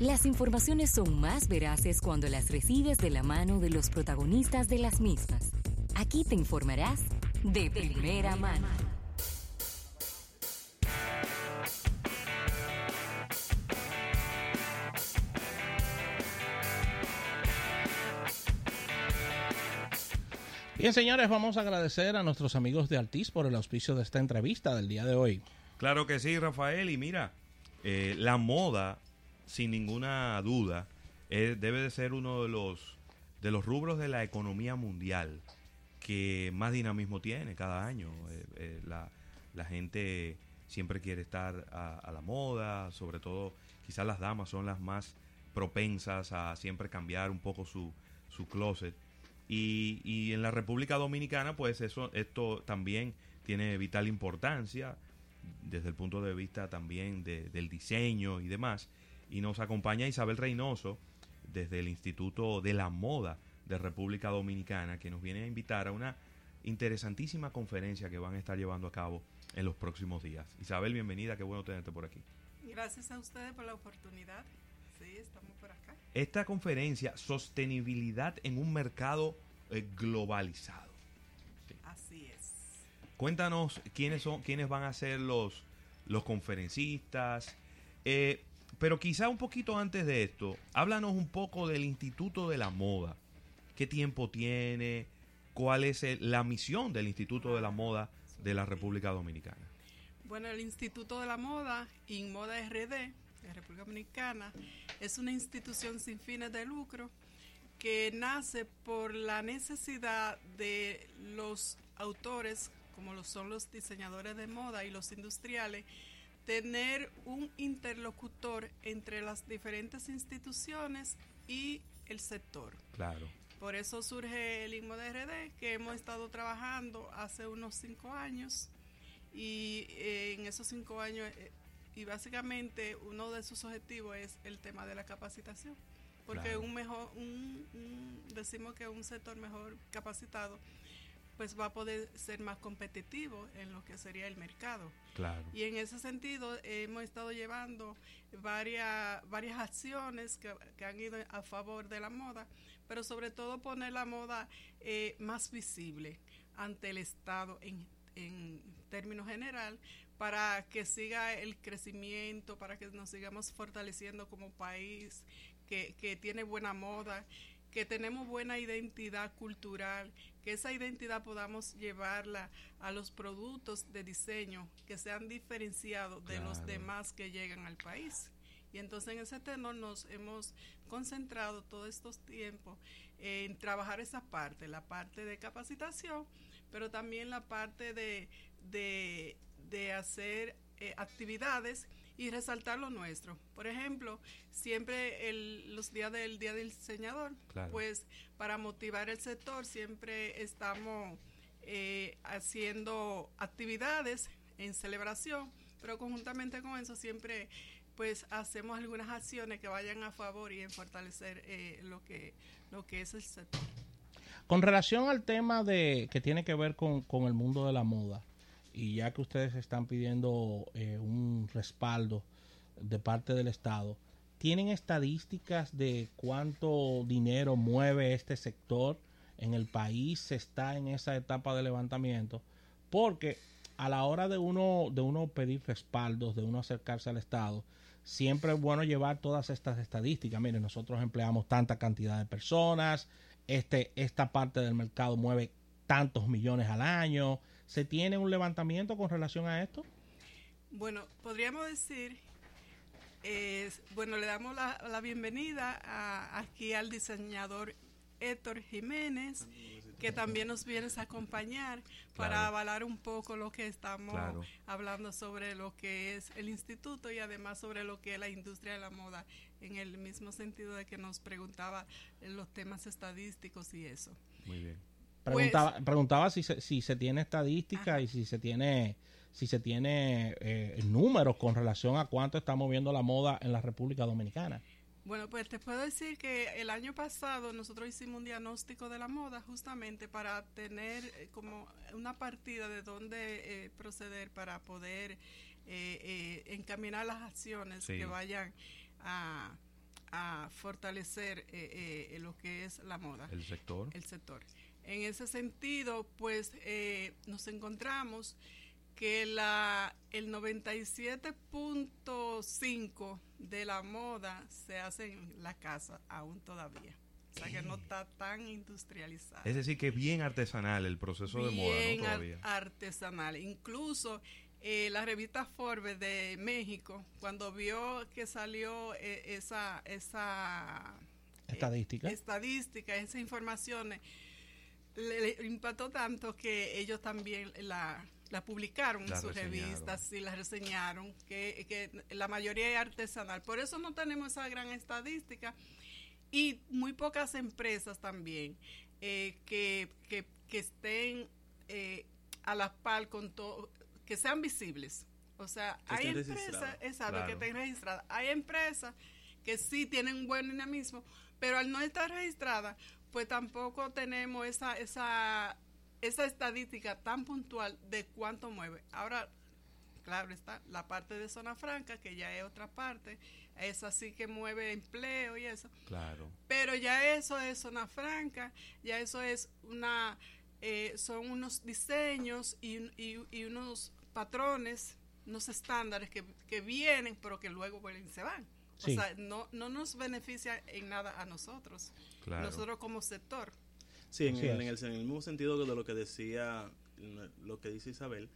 Las informaciones son más veraces cuando las recibes de la mano de los protagonistas de las mismas. Aquí te informarás de primera mano. Bien, señores, vamos a agradecer a nuestros amigos de Altis por el auspicio de esta entrevista del día de hoy. Claro que sí, Rafael. Y mira, eh, la moda sin ninguna duda, debe de ser uno de los, de los rubros de la economía mundial que más dinamismo tiene cada año. Eh, eh, la, la, gente siempre quiere estar a, la moda, sobre todo quizás las damas son las más propensas a siempre cambiar un poco su, su closet. Y, y en la República Dominicana, pues eso, esto también tiene vital importancia desde el punto de vista también del diseño y demás y nos acompaña Isabel Reynoso desde el Instituto de la Moda de República Dominicana que nos viene a invitar a una interesantísima conferencia que van a estar llevando a cabo en los próximos días. Isabel, bienvenida, qué bueno tenerte por aquí. Gracias a ustedes por la oportunidad. Sí, estamos por acá. Esta conferencia, sostenibilidad en un mercado eh, globalizado. Así es. Cuéntanos quiénes son, quiénes van a ser los, los conferencistas. Eh, pero quizá un poquito antes de esto, háblanos un poco del Instituto de la Moda. ¿Qué tiempo tiene? ¿Cuál es la misión del Instituto de la Moda de la República Dominicana? Bueno, el Instituto de la Moda, InModa RD, de República Dominicana, es una institución sin fines de lucro que nace por la necesidad de los autores, como lo son los diseñadores de moda y los industriales, tener un interlocutor entre las diferentes instituciones y el sector. Claro. Por eso surge el INMODRD, que hemos estado trabajando hace unos cinco años y eh, en esos cinco años, eh, y básicamente uno de sus objetivos es el tema de la capacitación, porque un mejor, decimos que un sector mejor capacitado pues va a poder ser más competitivo en lo que sería el mercado. Claro. Y en ese sentido hemos estado llevando varias, varias acciones que, han ido a favor de la moda, pero sobre todo poner la moda eh, más visible ante el Estado en, en términos general para que siga el crecimiento, para que nos sigamos fortaleciendo como país que, que tiene buena moda que tenemos buena identidad cultural, que esa identidad podamos llevarla a los productos de diseño que sean diferenciados de los demás que llegan al país. Y entonces en ese tenor nos hemos concentrado todos estos tiempos en trabajar esa parte, la parte de capacitación, pero también la parte de, de, hacer eh, actividades y resaltar lo nuestro. Por ejemplo, siempre el, los días del Día del Diseñador, pues para motivar el sector siempre estamos eh, haciendo actividades en celebración, pero conjuntamente con eso siempre pues hacemos algunas acciones que vayan a favor y en fortalecer eh, lo que lo que es el sector. Con relación al tema de que tiene que ver con, con el mundo de la moda, y ya que ustedes están pidiendo eh, un respaldo de parte del Estado, ¿tienen estadísticas de cuánto dinero mueve este sector en el país? ¿Se está en esa etapa de levantamiento? Porque a la hora de uno, de uno pedir respaldos, de uno acercarse al Estado, siempre es bueno llevar todas estas estadísticas. Miren, nosotros empleamos tanta cantidad de personas, este, esta parte del mercado mueve tantos millones al año, ¿Se tiene un levantamiento con relación a esto? Bueno, podríamos decir, bueno, le damos la, bienvenida aquí al diseñador Héctor Jiménez, que también nos viene a acompañar para avalar un poco lo que estamos hablando sobre lo que es el instituto y además sobre lo que es la industria de la moda, en el mismo sentido de que nos preguntaba los temas estadísticos y eso. Muy bien. Preguntaba, pues, preguntaba si se, si se tiene estadística y si se tiene si se tiene eh, números con relación a cuánto está moviendo la moda en la República Dominicana. Bueno, pues te puedo decir que el año pasado nosotros hicimos un diagnóstico de la moda justamente para tener eh, como una partida de dónde eh, proceder para poder encaminar las acciones que vayan a, para fortalecer eh, eh, lo que es la moda. El sector. El sector. En ese sentido, pues eh, nos encontramos que la, el 97.5 de la moda se hace en la casa aún todavía. O sea que no está tan industrializada. Es decir, que es bien artesanal el proceso de moda, ¿no? Todavía. artesanal. Incluso eh, la revista Forbes de México, cuando vio que salió eh, esa, esa estadística, estadística, esas informaciones, le, impactó tanto que ellos también la, la publicaron en sus revistas y la reseñaron, que, que la mayoría es artesanal. Por eso no tenemos esa gran estadística y muy pocas empresas también eh, que, que, estén eh, a la par con todo, que sean visibles. O sea, hay empresas, exacto, que estén registradas. Hay empresas que sí tienen un buen dinamismo, pero al no estar registradas, pues tampoco tenemos esa, esa, esa estadística tan puntual de cuánto mueve. Ahora, claro está, la parte de zona franca, que ya es otra parte, es así que mueve empleo y eso. Claro. Pero ya eso es zona franca, ya eso es una, eh, son unos diseños y, y, unos patrones, unos estándares que, que, vienen, pero que luego vuelven y se van. O sea, no, no nos beneficia en nada a nosotros, nosotros como sector. Sí, en, el, en, el, mismo sentido de lo que decía, lo que dice Isabel,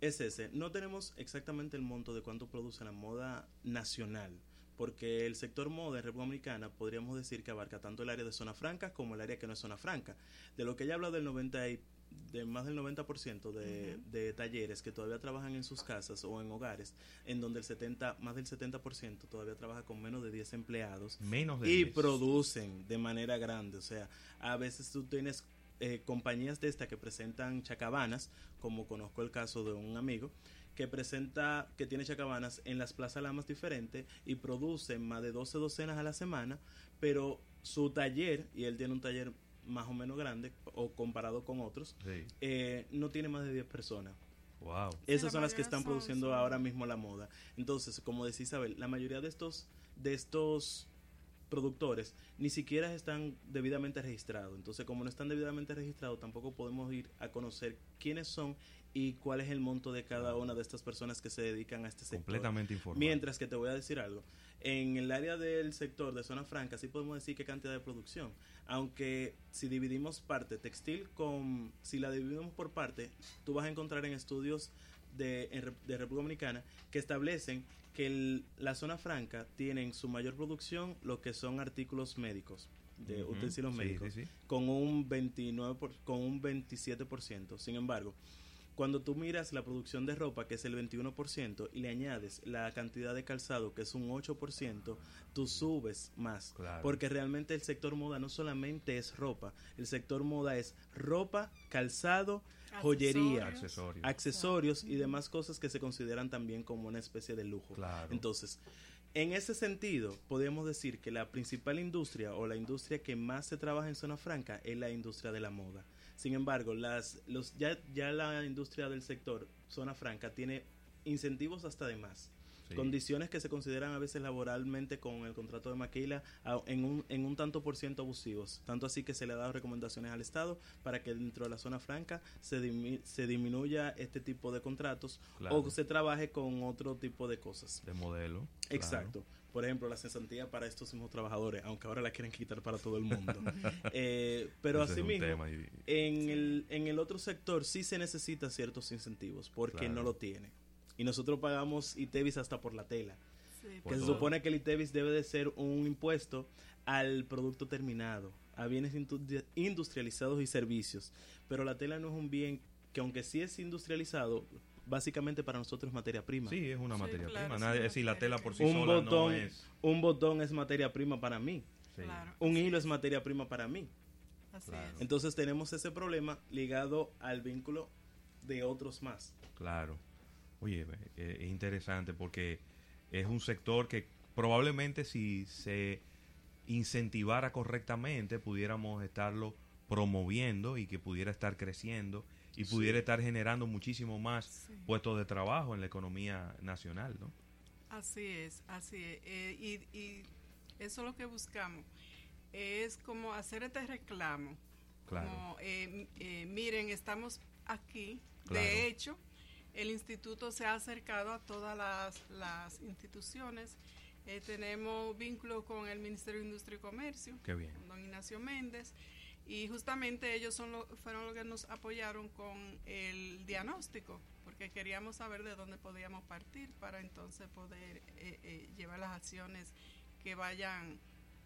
es ese. No tenemos exactamente el monto de cuánto produce la moda nacional porque el sector moda en República Dominicana podríamos decir que abarca tanto el área de zona franca como el área que no es zona franca. De lo que ella habla del 90 y, de más del 90% de, de talleres que todavía trabajan en sus casas o en hogares, en donde el 70, más del 70% todavía trabaja con menos de 10 empleados menos de y producen de manera grande. O sea, a veces tú tienes eh, compañías de esta que presentan chacabanas, como conozco el caso de un amigo, que presenta, que tiene chacabanas en las plazas lamas diferentes y produce más de 12 docenas a la semana, pero su taller, y él tiene un taller más o menos grande, o comparado con otros, eh, no tiene más de 10 personas. Wow. Esas son las que están produciendo ahora mismo la moda. Entonces, como decía Isabel, la mayoría de estos, de estos productores ni siquiera están debidamente registrados. Entonces, como no están debidamente registrados, tampoco podemos ir a conocer quiénes son y cuál es el monto de cada una de estas personas que se dedican a este sector. Completamente informado. Mientras que te voy a decir algo. En el área del sector de zona franca sí podemos decir qué cantidad de producción. Aunque si dividimos parte textil con... Si la dividimos por parte, tú vas a encontrar en estudios de, de República Dominicana que establecen que la zona franca tiene en su mayor producción lo que son artículos médicos de utensilios médicos con un 29 con un 27%. Sin embargo, cuando tú miras la producción de ropa, que es el 21%, y le añades la cantidad de calzado, que es un 8%, tú subes más. Porque realmente el sector moda no solamente es ropa, el sector moda es ropa, calzado, joyería, accesorios, accesorios y demás cosas que se consideran también como una especie de lujo. Entonces, en ese sentido, podemos decir que la principal industria o la industria que más se trabaja en zona franca es la industria de la moda. Sin embargo, las, los, ya, ya la industria del sector zona franca tiene incentivos hasta de más. Condiciones que se consideran a veces laboralmente con el contrato de Maquila en un, en un tanto por ciento abusivos. Tanto así que se le ha dado recomendaciones al Estado para que dentro de la zona franca se, se disminuya este tipo de contratos o se trabaje con otro tipo de cosas. De modelo. Exacto por ejemplo, la cesantía para estos mismos trabajadores, aunque ahora la quieren quitar para todo el mundo. eh, pero asimismo, en, el, en el otro sector sí se necesita ciertos incentivos, porque no lo tiene. Y nosotros pagamos ITEVIS hasta por la tela. que se supone que el ITEVIS debe de ser un impuesto al producto terminado, a bienes industrializados y servicios. Pero la tela no es un bien que aunque sí es industrializado, básicamente para nosotros es materia prima. Sí, es una materia prima. Nadie, es decir, la tela por sí un sola botón, no es... Un botón es materia prima para mí. un hilo es materia prima para mí. Entonces tenemos ese problema ligado al vínculo de otros más. Claro. Oye, eh, es interesante porque es un sector que probablemente si se incentivara correctamente pudiéramos estarlo promoviendo y que pudiera estar creciendo y pudiera estar generando muchísimo más puestos de trabajo en la economía nacional, ¿no? Así es, así es. Eh, y, Eso es lo que buscamos. Es como hacer este reclamo. Claro. Como, eh, eh, miren, estamos aquí. Claro. De hecho, el instituto se ha acercado a todas las, las instituciones. Eh, tenemos vínculo con el Ministerio de Industria y Comercio, Qué bien. con don Ignacio Méndez, y justamente ellos son lo- fueron los que nos apoyaron con el diagnóstico, porque queríamos saber de dónde podíamos partir para entonces poder eh, eh, llevar las acciones que vayan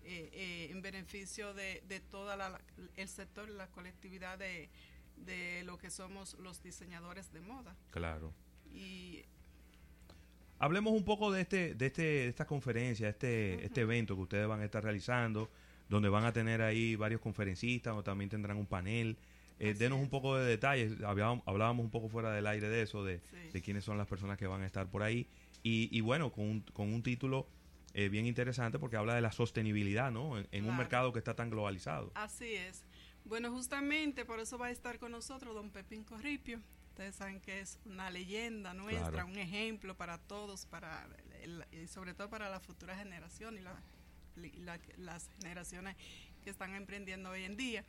eh, eh, en beneficio de, de toda la, el sector, la colectividad de, de lo que somos los diseñadores de moda. Claro. Y Hablemos un poco de este, de este, de esta conferencia, este, este evento que ustedes van a estar realizando, donde van a tener ahí varios conferencistas, o también tendrán un panel. Eh, denos un poco de detalles. Hablábamos, hablábamos un poco fuera del aire de eso, de, Sí. de quiénes son las personas que van a estar por ahí. Y, y bueno, con un, con un título eh, bien interesante porque habla de la sostenibilidad, ¿no? En, en un mercado que está tan globalizado. Así es. Bueno, justamente por eso va a estar con nosotros don Pepín Corripio. Ustedes saben que es una leyenda nuestra, Claro. un ejemplo para todos, para el- y sobre todo para la futura generación y, la- la- las generaciones que están emprendiendo hoy en día.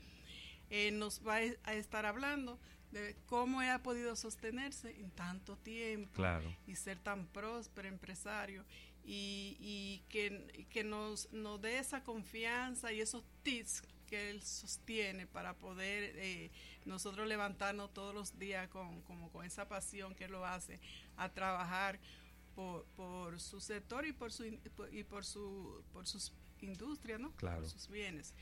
Eh, nos va a estar hablando de cómo ha podido sostenerse en tanto tiempo Claro. y ser tan próspero empresario y, y que, que nos, nos dé esa confianza y esos tips que él sostiene para poder eh, nosotros levantarnos todos los días con, como con esa pasión que lo hace a trabajar por, por su sector y por su y por su por sus industrias, ¿no? Claro. Por sus bienes.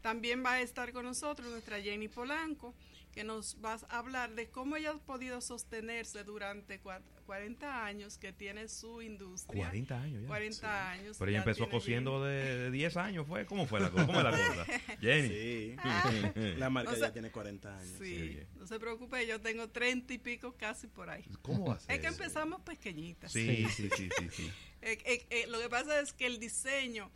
También va a estar con nosotros nuestra Jenny Polanco, que nos va a hablar de cómo ella ha podido sostenerse durante cua- 40 años que tiene su industria. 40 años ya. 40 años. Pero ella ya empezó cosiendo de, de 10 años, ¿fue? ¿Cómo fue la cosa? ¿Cómo es la cosa? Jenny. Sí. La marca O sea, ya tiene 40 años. Sí, Sí, no se preocupe, yo tengo 30 y pico casi por ahí. ¿Cómo va a ser? Es que empezamos pequeñitas. Sí, sí, sí, sí, sí. Eh, eh, eh, lo que pasa es que el diseño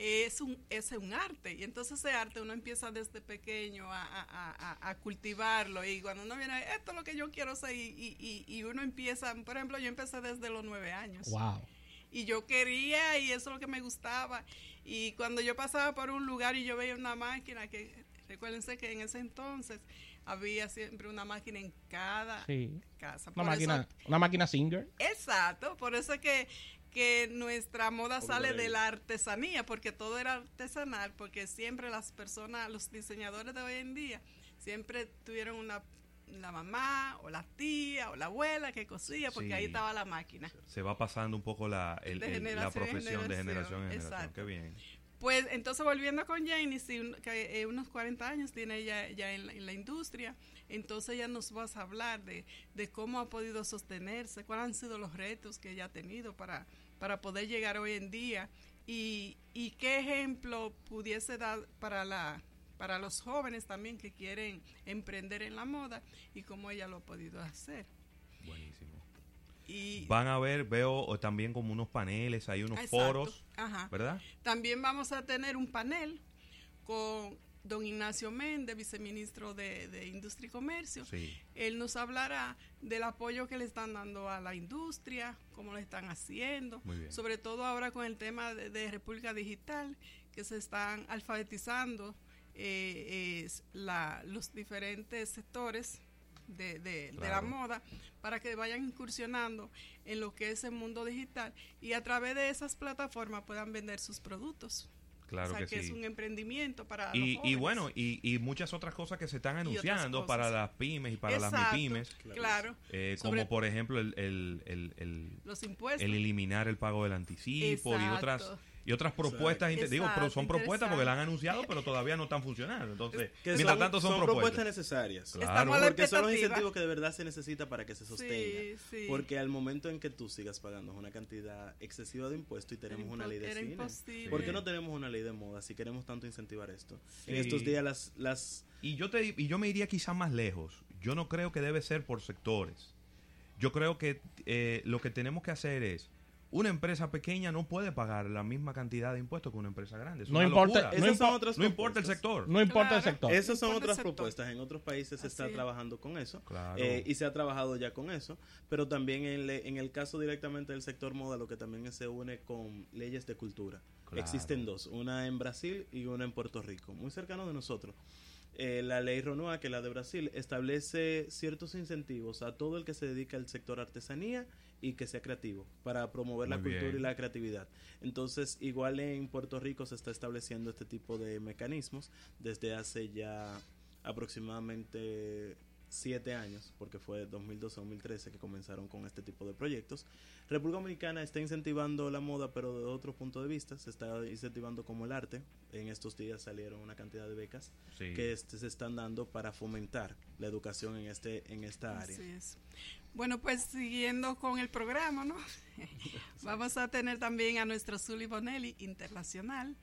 es un, es un arte y entonces ese arte uno empieza desde pequeño a, a- a- cultivarlo y cuando uno viene, esto es lo que yo quiero hacer y, y- y- y uno empieza, por ejemplo, yo empecé desde los nueve años Wow. y yo quería y eso es lo que me gustaba y cuando yo pasaba por un lugar y yo veía una máquina que recuérdense que en ese entonces había siempre una máquina en cada Sí. casa Una Por máquina, eso- una máquina Singer. Exacto, por eso es que, que nuestra moda sale de la artesanía, porque todo era artesanal, porque siempre las personas, los diseñadores de hoy en día, siempre tuvieron una la mamá o la tía o la abuela que cosía, porque Sí. ahí estaba la máquina. Se va pasando un poco la, el- De el- la profesión de generación generación, en generación. exacto. Qué bien. Pues entonces volviendo con Janie, sí, que, eh, unos 40 años tiene ella ya en la, en la industria, entonces ella nos va a hablar de, de cómo ha podido sostenerse, cuáles han sido los retos que ella ha tenido para, para poder llegar hoy en día y, y qué ejemplo pudiese dar para la para los jóvenes también que quieren emprender en la moda y cómo ella lo ha podido hacer. Buenísimo. Y Van a ver, veo también como unos paneles, hay unos Exacto. foros, Ajá. ¿verdad? También vamos a tener un panel con don Ignacio Méndez, viceministro de, de Industria y Comercio. Sí. Él nos hablará del apoyo que le están dando a la industria, cómo lo están haciendo, sobre todo ahora con el tema de, de República Digital, que se están alfabetizando eh, es la- los diferentes sectores de, de- de la moda para que vayan incursionando en lo que es el mundo digital y a través de esas plataformas puedan vender sus productos. Claro o sea, que, que, sí. es un emprendimiento para los Y, y bueno, y, y muchas otras cosas que se están anunciando para las pymes y para las MIPYMES, Claro, eh, como por ejemplo el, el, el, el- los impuestos. el eliminar el pago del anticipo y otras. Y otras propuestas, digo, pero son propuestas porque la han anunciado, pero todavía no están funcionando. Entonces, Que mientras son, tanto son, son propuestas. necesarias. Claro. Porque son los incentivos que de verdad se necesita para que se sostenga. Sí, sí. Porque al momento en que tú sigas pagando una cantidad excesiva de impuestos y tenemos Era una ley de cine, imposible. ¿por qué no tenemos una ley de moda si queremos tanto incentivar esto? En estos días las, las Y yo te y yo me iría quizá más lejos. Yo no creo que debe ser por sectores. Yo creo que eh, lo que tenemos que hacer es una empresa pequeña no puede pagar la misma cantidad de impuestos que una empresa grande. Es No una importa- no Esas son otras no importa el propuestas. sector. No importa el sector. Esas son otras sector. propuestas. En otros países se está trabajando con eso. Claro. eh, y se ha trabajado ya con eso. Pero también en, le- en el caso directamente del sector moda, lo que también se une con leyes de cultura. Claro. Existen dos, una en Brasil y una en Puerto Rico, muy cercano de nosotros. Eh, la ley RONUA, que es la de Brasil, establece ciertos incentivos a todo el que se dedica al sector artesanía y que sea creativo para promover la cultura bien. y la creatividad. Entonces, igual en Puerto Rico se está estableciendo este tipo de mecanismos desde hace ya aproximadamente siete años, porque fue 2012-2013 que comenzaron con este tipo de proyectos. República Dominicana está incentivando la moda, pero de otro punto de vista, se está incentivando como el arte. En estos días salieron una cantidad de becas Sí. que este, se están dando para fomentar la educación en este en esta área. Así es. Bueno, pues siguiendo con el programa, ¿no? Vamos a tener también a nuestro Zully Bonelli internacional.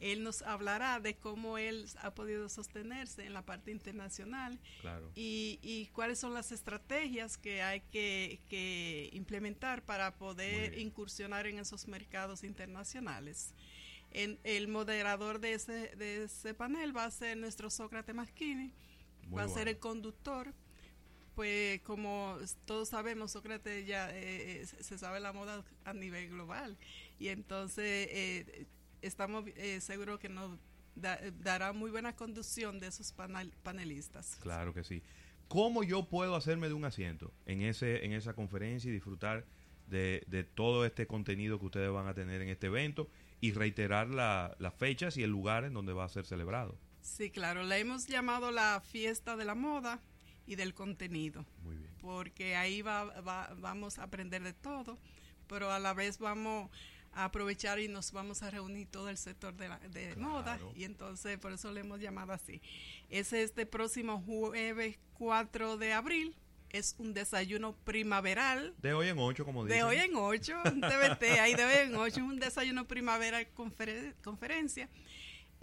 Él nos hablará de cómo él ha podido sostenerse en la parte internacional Claro. y, y cuáles son las estrategias que hay que, que implementar para poder incursionar en esos mercados internacionales. En, el moderador de ese, de ese panel va a ser nuestro Sócrates Masquini, Muy va a ser el conductor. Pues como todos sabemos, Sócrates ya eh, eh, se sabe la moda a nivel global y entonces eh, estamos eh, seguros que nos da- dará muy buena conducción de esos panel- panelistas. Claro que sí. ¿Cómo yo puedo hacerme de un asiento en ese en esa conferencia y disfrutar de, de todo este contenido que ustedes van a tener en este evento y reiterar la- las fechas y el lugar en donde va a ser celebrado? Sí, claro, la hemos llamado la fiesta de la moda y del contenido. Muy bien. porque ahí va, va- vamos a aprender de todo, pero a la vez vamos a aprovechar y nos vamos a reunir todo el sector de, la, de Claro. moda y entonces por eso le hemos llamado así. Es este próximo jueves 4 de abril, es un desayuno primaveral. De hoy en ocho, como dicen. De hoy en 8, TBT, ahí de hoy en 8, un desayuno primaveral conferen- conferencia.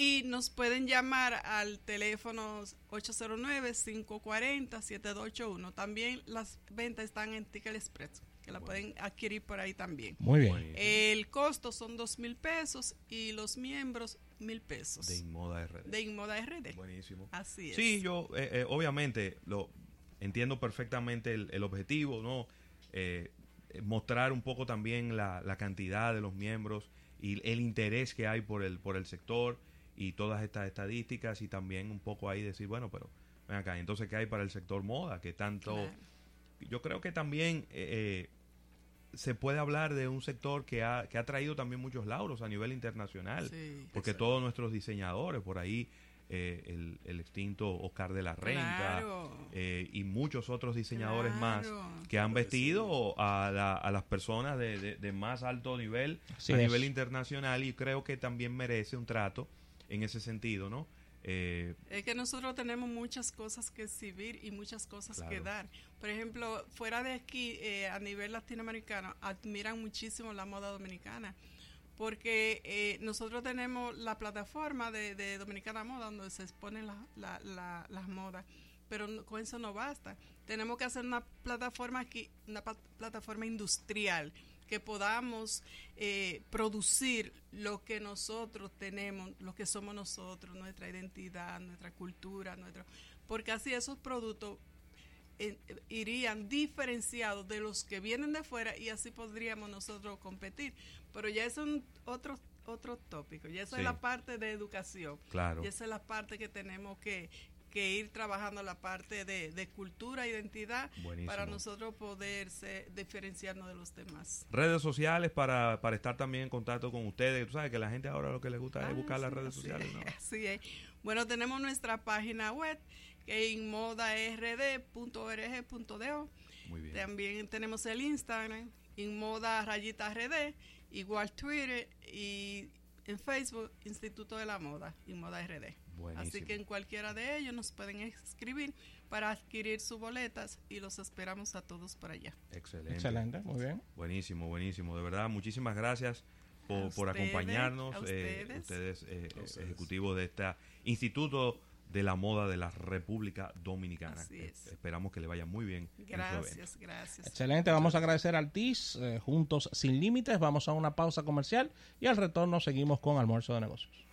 Y nos pueden llamar al teléfono 809-540-7281. También las ventas están en Ticket Express, que la pueden adquirir por ahí también. Muy bien. El costo son dos mil pesos y los miembros mil pesos. de Inmoda RD. De Inmoda RD. Buenísimo. Así es. Sí, yo eh, eh, obviamente lo entiendo perfectamente el, el objetivo, ¿no? Eh, eh, mostrar un poco también la, la cantidad de los miembros y el interés que hay por el, por el sector y todas estas estadísticas y también un poco ahí decir, bueno, pero ven acá, entonces, ¿qué hay para el sector moda? Que tanto... Claro. Yo creo que también eh, eh, se puede hablar de un sector que ha, que ha traído también muchos lauros a nivel internacional Sí. porque todos nuestros diseñadores, por ahí eh, el, el extinto Oscar de la Renta Claro. eh, y muchos otros diseñadores más que han vestido a, la- a las personas de, de- de más alto nivel Así a es. nivel internacional y creo que también merece un trato en ese sentido, ¿no? Eh, Es que nosotros tenemos muchas cosas que exhibir y muchas cosas que dar. Por ejemplo, fuera de aquí, eh, a nivel latinoamericano, admiran muchísimo la moda dominicana. Porque eh, nosotros tenemos la plataforma de, de Dominicana Moda donde se exponen la- la- la- las modas. Pero no- con eso no basta. Tenemos que hacer una plataforma aquí, una plataforma industrial que podamos eh, producir lo que nosotros tenemos, lo que somos nosotros, nuestra identidad, nuestra cultura, nuestro, porque así esos productos eh, irían diferenciados de los que vienen de fuera y así podríamos nosotros competir. Pero ya es un otro otro tópico, ya esa Sí. es la parte de educación. claro. Y esa es la parte que tenemos que, que ir trabajando, la parte de, de cultura, identidad, Buenísimo. para nosotros poder ser- diferenciarnos de los demás. Redes sociales para, para estar también en contacto con ustedes. Tú sabes que la gente ahora lo que le gusta Ah, es buscar las redes sociales, es, ¿no? así es. Bueno, tenemos nuestra página web, que. Muy bien. También tenemos el Instagram, Inmoda Rayita RD, igual Twitter y en Facebook, Instituto de la Moda, Inmoda RD. Buenísimo. Así que en cualquiera de ellos nos pueden escribir para adquirir sus boletas y los esperamos a todos por allá. Excelente. Excelente, muy bien. Buenísimo, buenísimo. De verdad, muchísimas gracias por, A por ustedes, acompañarnos. a eh, ustedes. ustedes, eh, A ustedes. ejecutivos de este Instituto de la moda de la República Dominicana. Así es. Eh, Esperamos que le vaya muy bien. en su evento. Gracias, gracias. Excelente, vamos a agradecer al TIS, eh, juntos sin límites, vamos a una pausa comercial y al retorno seguimos con almuerzo de negocios.